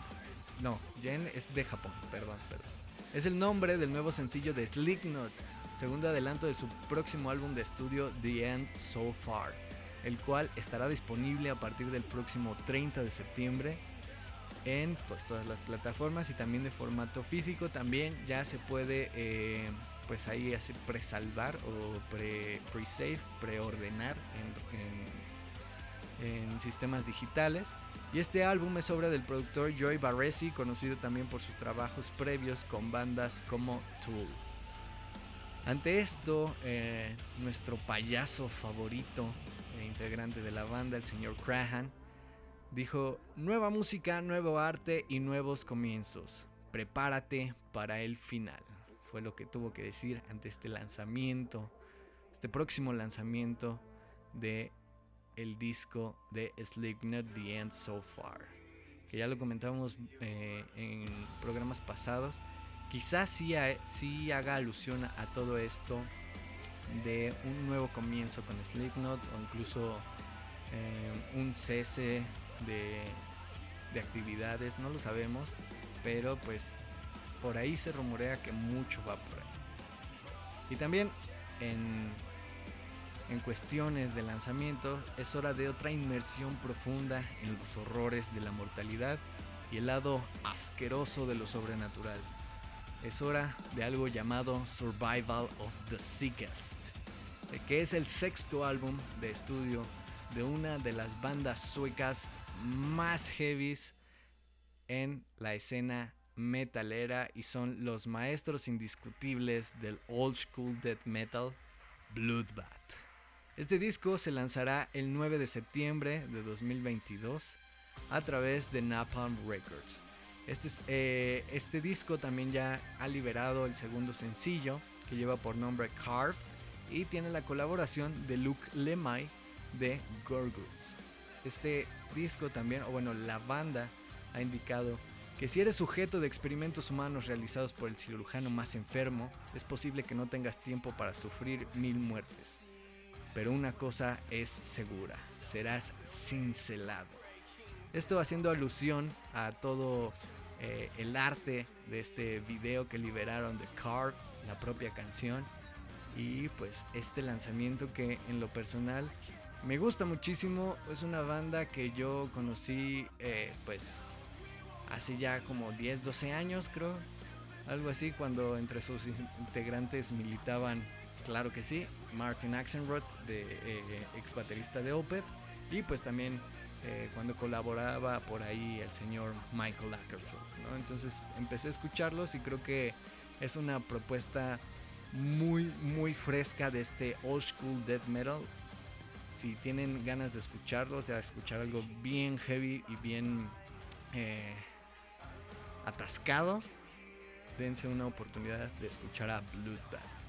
No, Yen es de Japón, perdón, perdón. Es el nombre del nuevo sencillo de Slipknot, segundo adelanto de su próximo álbum de estudio The End So Far, el cual estará disponible a partir del próximo 30 de septiembre en pues, todas las plataformas y también de formato físico. También ya se puede eh, pues ahí hace presalvar o pre, pre-save, preordenar en, en, en sistemas digitales. Y este álbum es obra del productor Joy Barresi, conocido también por sus trabajos previos con bandas como Tool. Ante esto, eh, nuestro payaso favorito, e integrante de la banda, el señor Crahan, dijo, nueva música, nuevo arte y nuevos comienzos. Prepárate para el final. Fue lo que tuvo que decir ante este lanzamiento, este próximo lanzamiento de el disco de Slipknot The End So Far. Que ya lo comentábamos eh, en programas pasados. Quizás sí, haga alusión a todo esto de un nuevo comienzo con Slipknot o incluso eh, un cese de, de actividades, no lo sabemos, pero pues por ahí se rumorea que mucho va por ahí. Y también en, en cuestiones de lanzamiento es hora de otra inmersión profunda en los horrores de la mortalidad y el lado asqueroso de lo sobrenatural. Es hora de algo llamado Survival of the Sickest, que es el sexto álbum de estudio de una de las bandas suecas más heavies en la escena metalera y son los maestros indiscutibles del old school death metal, Bloodbath. Este disco se lanzará el 9 de septiembre de 2022 a través de Napalm Records. Este, eh, este disco también ya ha liberado el segundo sencillo que lleva por nombre Carved y tiene la colaboración de Luke Lemay de Gorguts. Este disco también, o bueno, la banda ha indicado que si eres sujeto de experimentos humanos realizados por el cirujano más enfermo, es posible que no tengas tiempo para sufrir mil muertes. Pero una cosa es segura, serás cincelado. Esto haciendo alusión a todo eh, el arte de este video que liberaron de Carve, la propia canción. Y pues este lanzamiento que en lo personal me gusta muchísimo. Es una banda que yo conocí eh, pues hace ya como 10, 12 años creo. Algo así cuando entre sus integrantes militaban, claro que sí, Martin Axenroth, de, eh, ex baterista de Opeth. Y pues también eh, cuando colaboraba por ahí el señor Michael Ackerford. Entonces empecé a escucharlos y creo que es una propuesta muy, muy fresca de este old school death metal si tienen ganas de escucharlos, de escuchar algo bien heavy y bien eh, atascado, dense una oportunidad de escuchar a Bloodbath.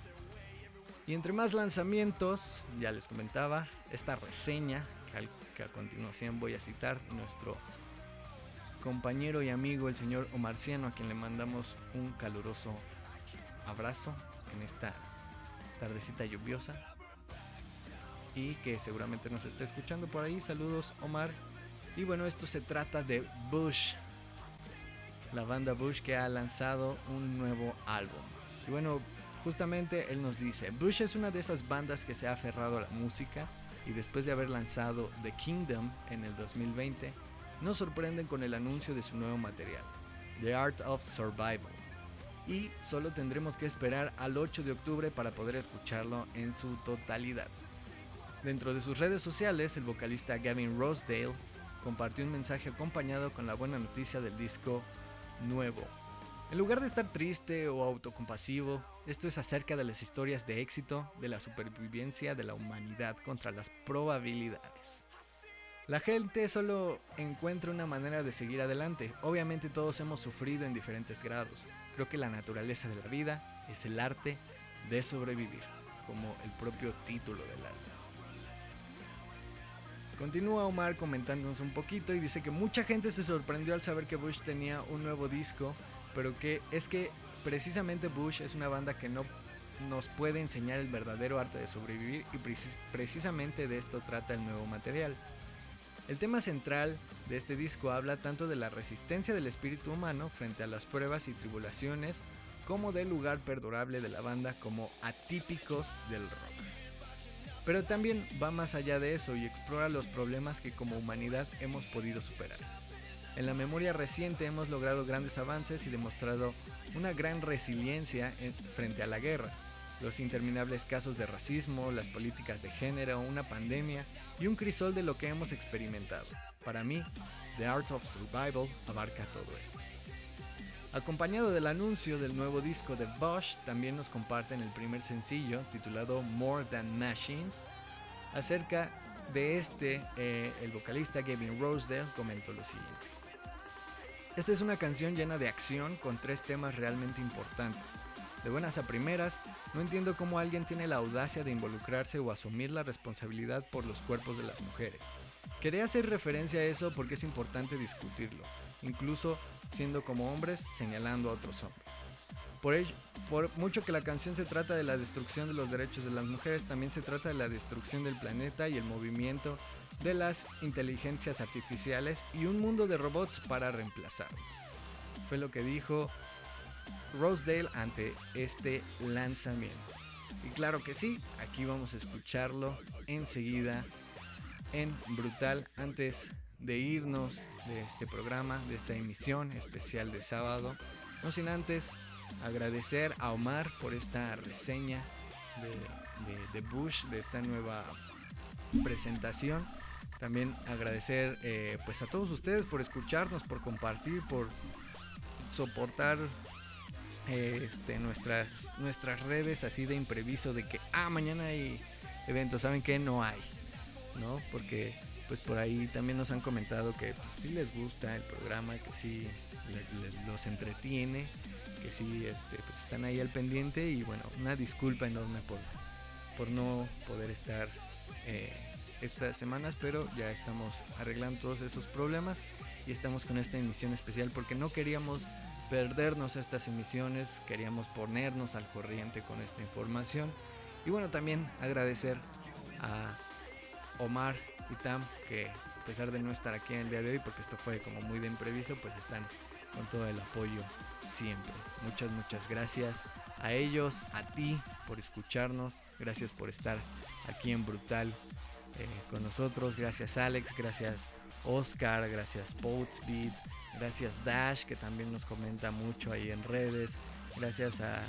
Y entre más lanzamientos, ya les comentaba, esta reseña que, a continuación voy a citar, nuestro compañero y amigo, el señor Omarciano, a quien le mandamos un caluroso abrazo en esta tardecita lluviosa y que seguramente nos está escuchando por ahí. Saludos Omar. Y bueno, esto se trata de Bush, la banda Bush que ha lanzado un nuevo álbum. Y bueno, justamente él nos dice, Bush es una de esas bandas que se ha aferrado a la música y después de haber lanzado The Kingdom en el 2020, nos sorprenden con el anuncio de su nuevo material, The Art of Survival. Y solo tendremos que esperar al 8 de octubre para poder escucharlo en su totalidad. Dentro de sus redes sociales, el vocalista Gavin Rosedale compartió un mensaje acompañado con la buena noticia del disco nuevo. En lugar de estar triste o autocompasivo, esto es acerca de las historias de éxito, de la supervivencia de la humanidad contra las probabilidades. La gente solo encuentra una manera de seguir adelante. Obviamente todos hemos sufrido en diferentes grados. Creo que la naturaleza de la vida es el arte de sobrevivir, como el propio título del álbum. Continúa Omar comentándonos un poquito y dice que mucha gente se sorprendió al saber que Bush tenía un nuevo disco, pero que es que precisamente Bush es una banda que no nos puede enseñar el verdadero arte de sobrevivir y precisamente de esto trata el nuevo material. El tema central de este disco habla tanto de la resistencia del espíritu humano frente a las pruebas y tribulaciones, como del lugar perdurable de la banda como atípicos del rock. Pero también va más allá de eso y explora los problemas que como humanidad hemos podido superar. En la memoria reciente hemos logrado grandes avances y demostrado una gran resiliencia frente a la guerra. los interminables casos de racismo, las políticas de género, una pandemia y un crisol de lo que hemos experimentado. Para mí, The Art of Survival abarca todo esto. Acompañado del anuncio del nuevo disco de Bosch, también nos comparten el primer sencillo titulado More Than Machines. Acerca de este, eh, el vocalista Gavin Rosedale comentó lo siguiente. Esta es una canción llena de acción con tres temas realmente importantes. De buenas a primeras, no entiendo cómo alguien tiene la audacia de involucrarse o asumir la responsabilidad por los cuerpos de las mujeres. Quería hacer referencia a eso porque es importante discutirlo, incluso siendo como hombres señalando a otros hombres. Por ello, por mucho que la canción se trata de la destrucción de los derechos de las mujeres, también se trata de la destrucción del planeta y el movimiento de las inteligencias artificiales y un mundo de robots para reemplazarlos. Fue lo que dijo Rosedale ante este lanzamiento. Y claro que sí, aquí vamos a escucharlo enseguida en Brutal antes de irnos de este programa, de esta emisión especial de sábado. No sin antes agradecer a Omar por esta reseña de, Bush, de esta nueva presentación. También agradecer eh, pues a todos ustedes por escucharnos, por compartir, por soportar este, nuestras, nuestras redes así de impreviso de que, ah, mañana hay eventos, ¿saben que No hay, ¿no? Porque pues por ahí también nos han comentado que pues, sí les gusta el programa, que sí los entretiene, que sí este, pues, están ahí al pendiente y bueno, una disculpa enorme por, por no poder estar eh, estas semanas, pero ya estamos arreglando todos esos problemas y estamos con esta emisión especial porque no queríamos perdernos estas emisiones, queríamos ponernos al corriente con esta información. Y bueno, también agradecer a Omar y Tam que a pesar de no estar aquí en el día de hoy, porque esto fue como muy de impreviso, pues están con todo el apoyo siempre. Muchas, muchas gracias a ellos, a ti por escucharnos, gracias por estar aquí en Brutal eh, con nosotros, gracias Alex, gracias Oscar, gracias Boatsbeat, gracias Dash que también nos comenta mucho ahí en redes, gracias a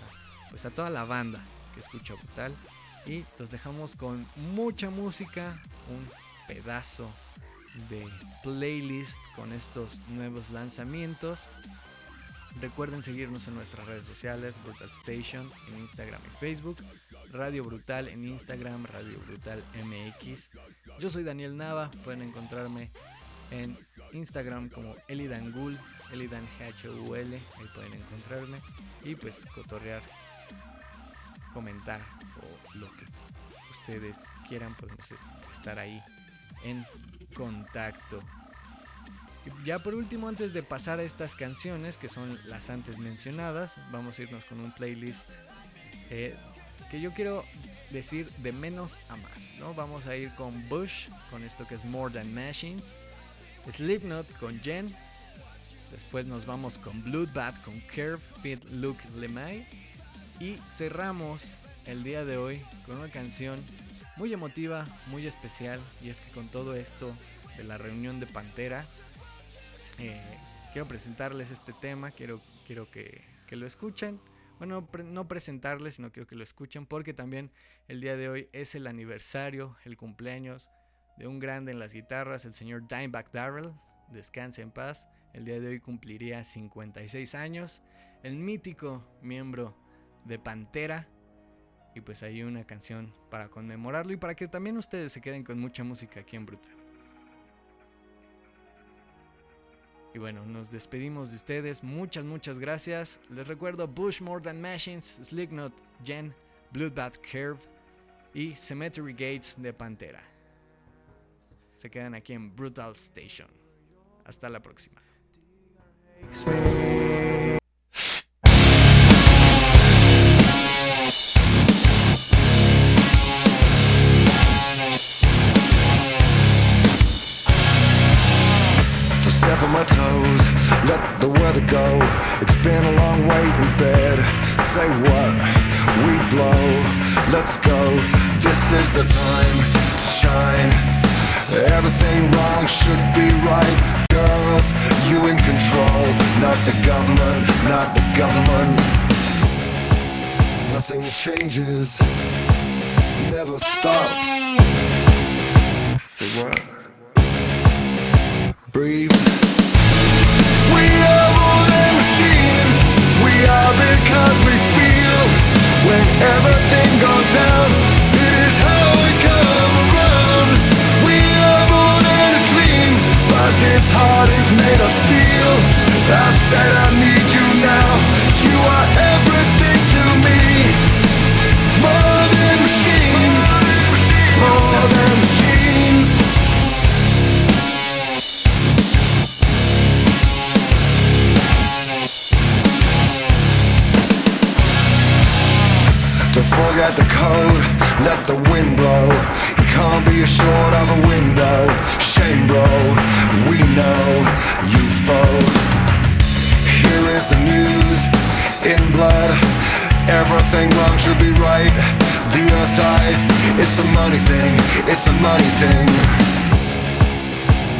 pues a toda la banda que escucha Brutal. Y los dejamos con mucha música, un pedazo de playlist con estos nuevos lanzamientos. Recuerden seguirnos en nuestras redes sociales, Brutal Station en Instagram y Facebook, Radio Brutal en Instagram, Radio Brutal MX. Yo soy Daniel Nava, pueden encontrarme en Instagram como Elidangul, Elidan H-U-L, ahí pueden encontrarme y pues cotorrear, comentar o lo que ustedes quieran, podemos estar ahí en contacto. Ya por último, antes de pasar a estas canciones, que son las antes mencionadas, vamos a irnos con un playlist eh, que yo quiero decir de menos a más. ¿no? Vamos a ir con Bush, con esto que es More Than Machines. Slipknot con Jen. Después nos vamos con Bloodbath con Curve Fit Luke Lemay. Y cerramos el día de hoy con una canción muy emotiva, muy especial. Y es que con todo esto de la reunión de Pantera, eh, quiero presentarles este tema. Quiero, quiero que, lo escuchen. Bueno, no presentarles, sino quiero que lo escuchen porque también el día de hoy es el aniversario, el cumpleaños de un grande en las guitarras, el señor Dimebag Darrell, descanse en paz, el día de hoy cumpliría 56 años, el mítico miembro de Pantera, y pues hay una canción para conmemorarlo y para que también ustedes se queden con mucha música aquí en Brutal. Y bueno, nos despedimos de ustedes. Muchas, muchas gracias. Les recuerdo Bush More Than Machines, Slicknot, Jen, Bloodbath Curve y Cemetery Gates de Pantera se quedan aquí en Brutal Station. Hasta la próxima. my toes, let the weather go. It's been a long wait in bed. Say what? We blow. Let's go. This is the time to shine. Everything wrong should be right. Girls, you in control. Not the government, not the government. Nothing changes, never stops. Say what? Breathe. because we feel when everything goes down. It is how we come around. We are born in a dream, but this heart is made of steel. I said I need. cold, let the wind blow. You can't be assured of a window. Shame bro, we know you fold. Here is the news, in blood Everything wrong should be right. The earth dies, it's a money thing, it's a money thing.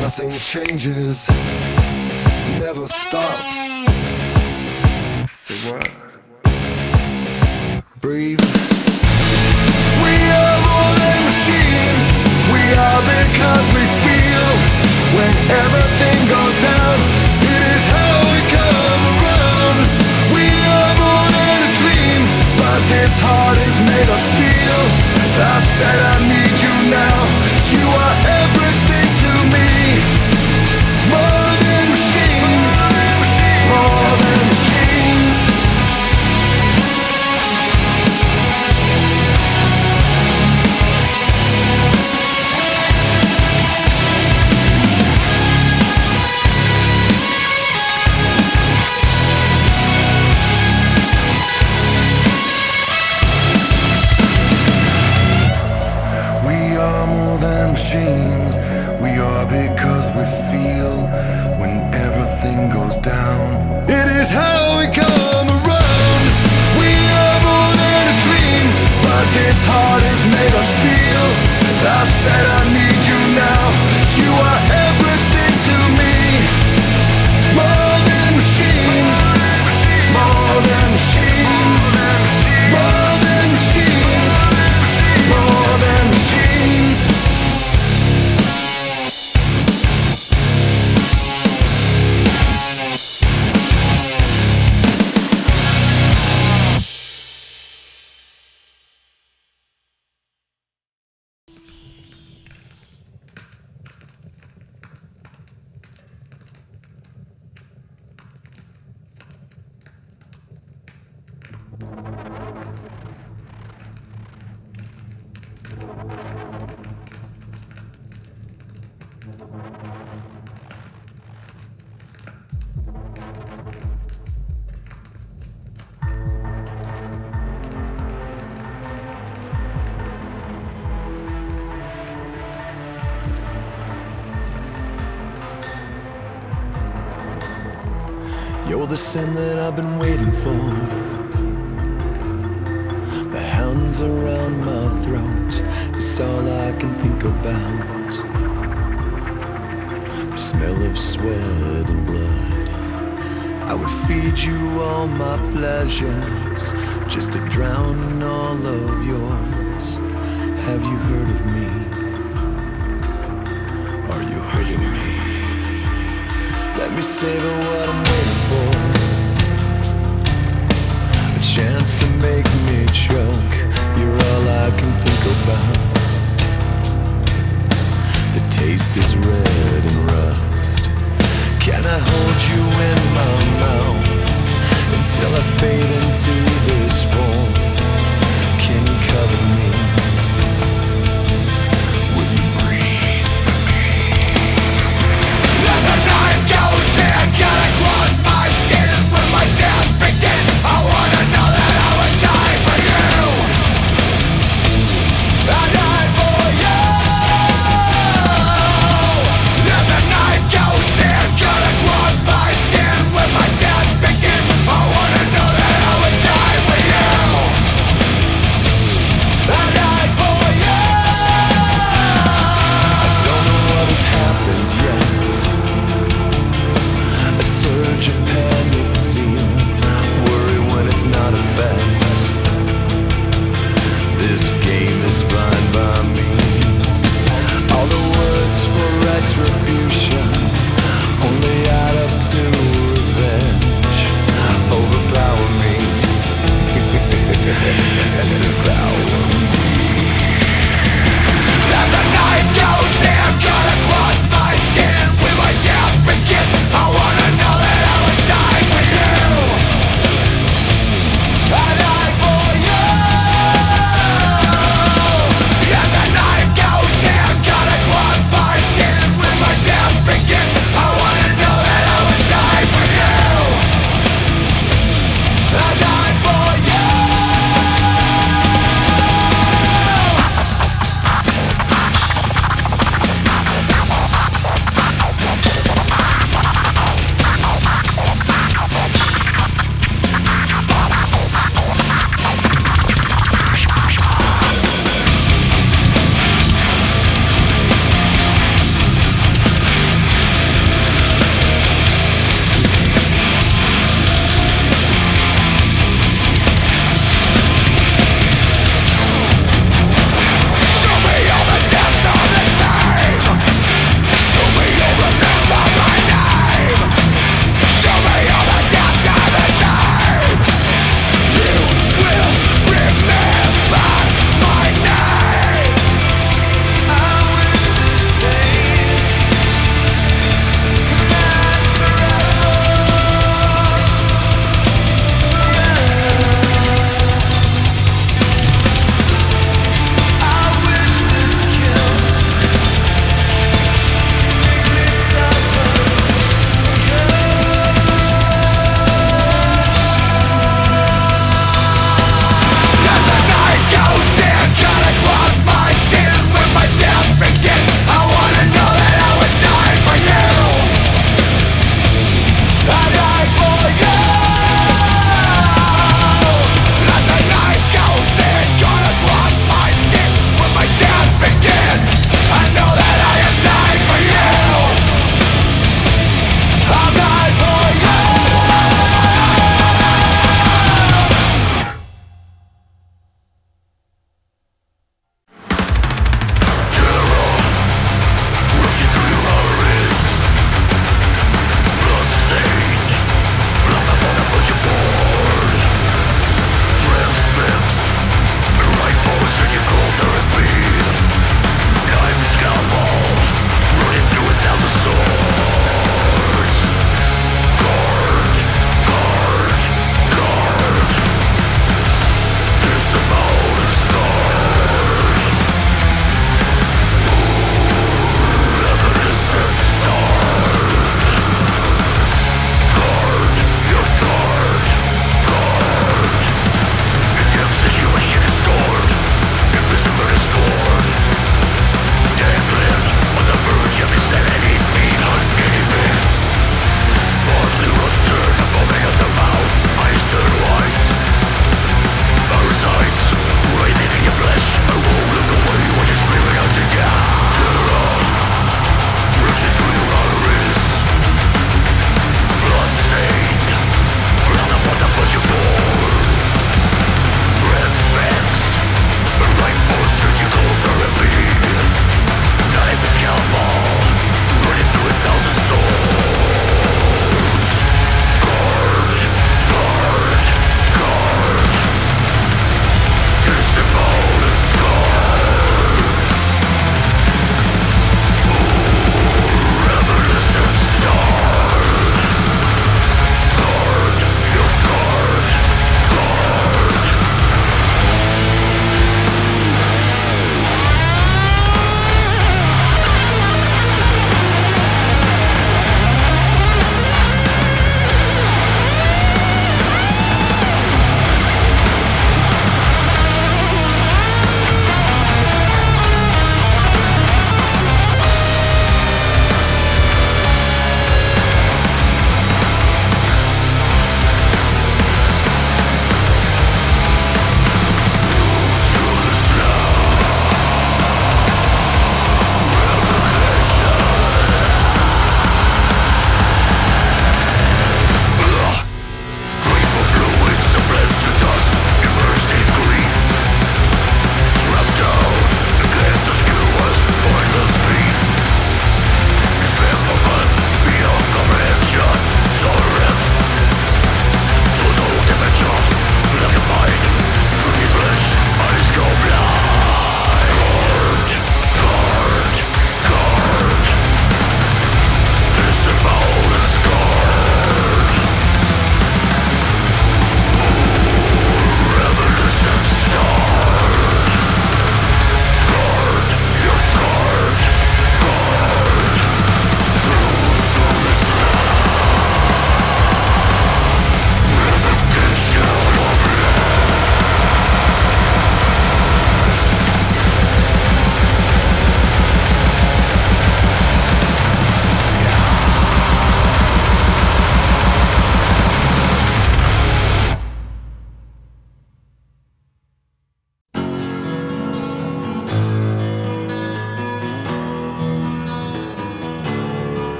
Nothing changes, never stops. Say what? are because we feel when everything goes down. It is how we come around. We are born in a dream, but this heart is made of steel. I said I need you now.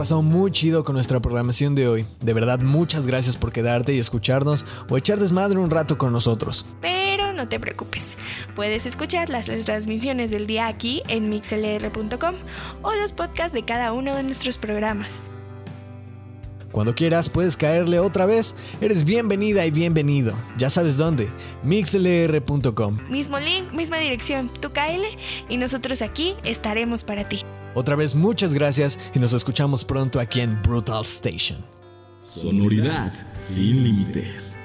Pasado muy chido con nuestra programación de hoy. De verdad, muchas gracias por quedarte y escucharnos o echar desmadre un rato con nosotros. Pero no te preocupes, puedes escuchar las transmisiones del día aquí en mixlr.com o los podcasts de cada uno de nuestros programas. Cuando quieras puedes caerle otra vez. Eres bienvenida y bienvenido. Ya sabes dónde. mixlr.com. Mismo link, misma dirección, tú cáele y nosotros aquí estaremos para ti. Otra vez muchas gracias y nos escuchamos pronto aquí en Brutal Station. Sonoridad sin límites.